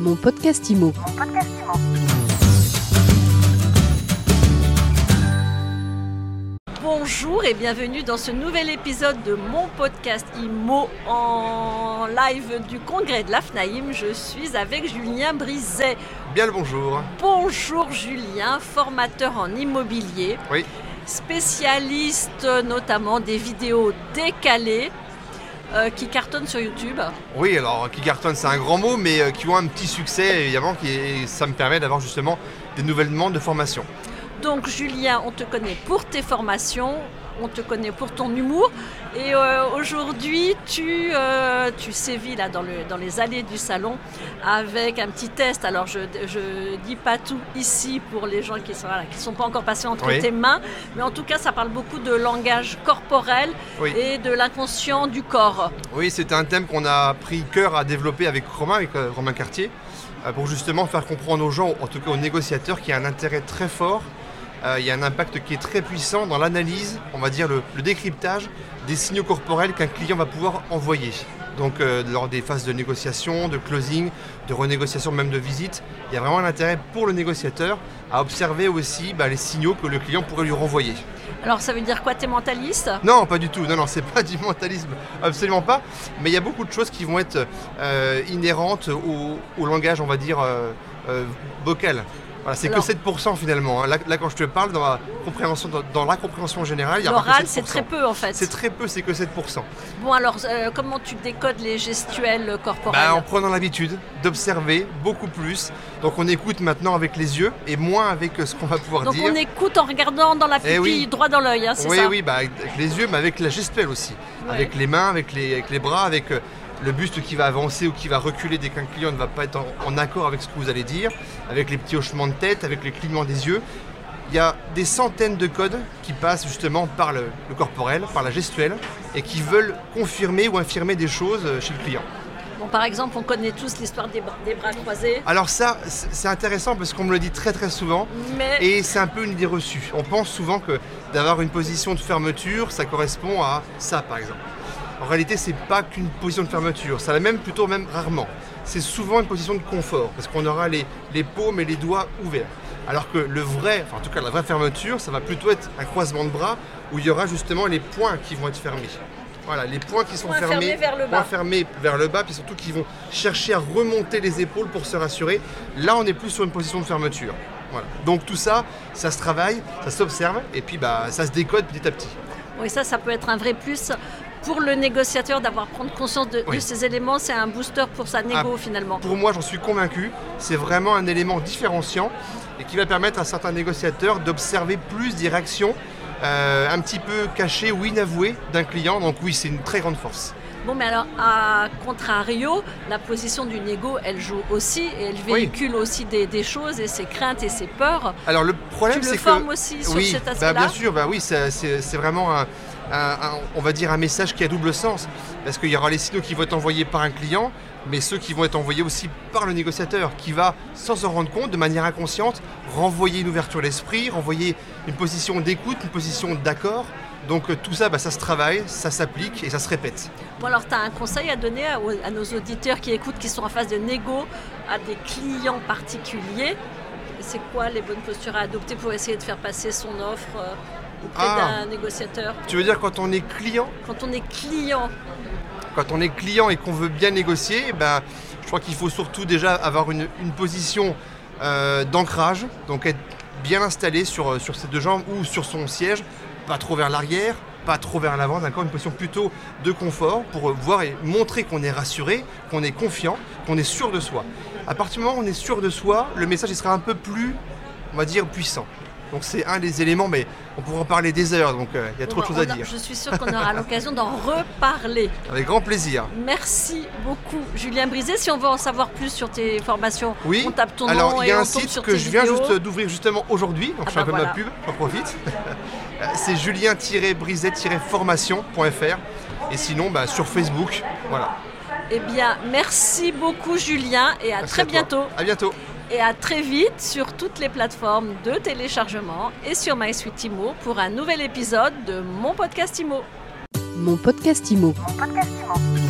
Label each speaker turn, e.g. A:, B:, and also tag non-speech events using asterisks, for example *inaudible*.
A: Mon podcast IMO.
B: Bonjour et bienvenue dans ce nouvel épisode de mon podcast IMO en live du congrès de l'AFNAIM. Je suis avec Julien Brizet.
C: Bien le bonjour.
B: Bonjour Julien, formateur en immobilier,
C: Oui,
B: spécialiste notamment des vidéos décalées qui cartonnent sur YouTube.
C: oui, alors qui cartonne c'est un grand mot, mais euh, qui ont un petit succès évidemment, qui est- ça me permet d'avoir justement des nouvelles demandes de formation.
B: Donc Julien, on te connaît pour tes formations, on te connaît pour ton humour. Et euh, aujourd'hui, tu, euh, tu sévis là dans, le- dans les allées du salon avec un petit test. Alors je ne dis pas tout ici pour les gens qui ne sont, voilà, qui sont pas encore passés entre
C: Oui.
B: tes mains. Mais en tout cas, ça parle beaucoup de langage corporel
C: Oui.
B: et de l'inconscient du corps.
C: Oui, c'est un thème qu'on a pris cœur à développer avec Romain, avec euh, Romain Cartier, pour justement faire comprendre aux gens, en tout cas aux négociateurs, qu'il y a un intérêt très fort, il y a un impact qui est très puissant dans l'analyse, on va dire le, le décryptage des signaux corporels qu'un client va pouvoir envoyer. Donc euh, lors des phases de négociation, de closing, de renégociation, même de visite, il y a vraiment un intérêt pour le négociateur à observer aussi bah, les signaux que le client pourrait lui renvoyer.
B: Alors ça veut dire quoi T'es mentaliste?
C: Non, pas du tout. Non, non, c'est pas du mentalisme, absolument pas. Mais il y a beaucoup de choses qui vont être euh, inhérentes au, au langage, on va dire, euh, euh, vocal. Voilà, c'est que
B: Alors-
C: 7% finalement. hein. Là, là, quand je te parle, dans la compréhension, dans, dans la compréhension générale, il y a
B: L'oral,
C: 7%.
B: c'est très peu en fait.
C: C'est très peu, c'est que 7%.
B: Bon alors, euh, comment tu décodes les gestuels corporels
C: Bah, en prenant l'habitude d'observer beaucoup plus. Donc on écoute maintenant avec les yeux et moins avec euh, ce qu'on va pouvoir
B: Donc
C: dire.
B: on écoute en regardant dans la
C: Eh
B: pupille,
C: oui.
B: droit dans l'œil, hein, c'est
C: Oui,
B: ça
C: oui, bah, avec les yeux, mais avec la gestuelle aussi.
B: Ouais.
C: Avec les mains, avec les, avec les bras, avec euh, le buste qui va avancer ou qui va reculer dès qu'un client ne va pas être en, en accord avec ce que vous allez dire, avec les petits hochements de tête, avec les clignements des yeux. Il y a des centaines de codes qui passent justement par le, le corporel, par la gestuelle, et qui veulent confirmer ou infirmer des choses euh, chez le client.
B: Bon, par exemple, on connaît tous l'histoire des, bras- des bras croisés,
C: Alors ça, c'est c'est intéressant parce qu'on me le dit très très souvent,
B: mais
C: Et c'est un peu une idée reçue. On pense souvent que d'avoir une position de fermeture, ça correspond à ça, par exemple. En réalité, c'est pas qu'une position de fermeture. Ça l'est même plutôt même rarement. C'est souvent une position de confort parce qu'on aura les, les paumes et les doigts ouverts. Alors que le vrai, enfin en tout cas la vraie fermeture, ça va plutôt être un croisement de bras où il y aura justement les points qui vont être fermés. Voilà, les points qui sont
B: Points
C: fermés,
B: fermés vers le bas.
C: points fermés vers le bas, puis surtout qui vont chercher à remonter les épaules pour se rassurer. Là, on est plus sur une position de fermeture. Voilà. Donc tout ça, ça se travaille, ça s'observe, et puis bah, ça se décode petit à petit.
B: oui, ça, ça peut être un vrai plus pour le négociateur d'avoir prendre conscience de, ces éléments. C'est un booster pour sa négo
C: Ah,
B: finalement.
C: Pour moi, j'en suis convaincu, c'est vraiment un élément différenciant et qui va permettre à certains négociateurs d'observer plus des réactions euh, un petit peu cachées ou inavouées d'un client. Donc oui, c'est une très grande force.
B: Bon, mais alors, à contrario, la position du négo, elle joue aussi et elle
C: Oui.
B: véhicule aussi des, des choses et ses craintes et ses peurs.
C: Alors le problème,
B: tu
C: c'est
B: le
C: que...
B: formes aussi sur
C: oui,
B: cet
C: bah,
B: aspect-là
C: bien sûr, bah oui, c'est vraiment un, un- on va dire un message qui a double sens. Parce qu'il y aura les signaux qui vont être envoyés par un client, mais ceux qui vont être envoyés aussi par le négociateur, qui va, sans s'en rendre compte, de manière inconsciente, renvoyer une ouverture d'esprit, renvoyer une position d'écoute, une position d'accord. Donc euh, tout ça, bah, ça se travaille, ça s'applique et ça se répète.
B: Bon, alors, tu as un conseil à donner à, à nos auditeurs qui écoutent, qui sont en phase de négo à des clients particuliers? C'est quoi les bonnes postures à adopter pour essayer de faire passer son offre euh, auprès
C: Ah.
B: d'un négociateur
C: Tu veux dire quand on est client
B: Quand on est client,
C: quand on est client et qu'on veut bien négocier, eh ben, je crois qu'il faut surtout déjà avoir une, une position euh, d'ancrage, donc être bien installé sur, euh, sur ses deux jambes ou sur son siège, pas trop vers l'arrière, pas trop vers l'avant, d'accord, une position plutôt de confort pour euh, voir et montrer qu'on est rassuré, qu'on est confiant, qu'on est sûr de soi. À partir du moment où on est sûr de soi, le message il sera un peu plus, on va dire, puissant. Donc c'est un des éléments, mais on pourra en parler des heures, donc euh, il y a trop de choses à
B: a-
C: dire.
B: Je suis sûre qu'on aura l'occasion d'en *laughs* reparler.
C: Avec grand plaisir.
B: Merci beaucoup, Julien Brisé. Si on veut en savoir plus sur tes formations,
C: Oui.
B: on tape ton
C: Alors,
B: nom
C: il y a un site que je viens
B: vidéos.
C: juste d'ouvrir justement aujourd'hui, donc
B: Ah
C: je fais un
B: bah
C: peu
B: voilà.
C: ma pub, j'en profite. Euh, C'est julien-brisette-formation.fr et sinon bah, sur Facebook. Voilà.
B: Eh bien, merci beaucoup, Julien, et à
C: Merci
B: très
C: à
B: bientôt.
C: À bientôt.
B: Et à très vite sur toutes les plateformes de téléchargement et sur MySuite Imo pour un nouvel épisode de mon podcast Imo.
A: Mon podcast IMO.
D: Mon podcast Imo.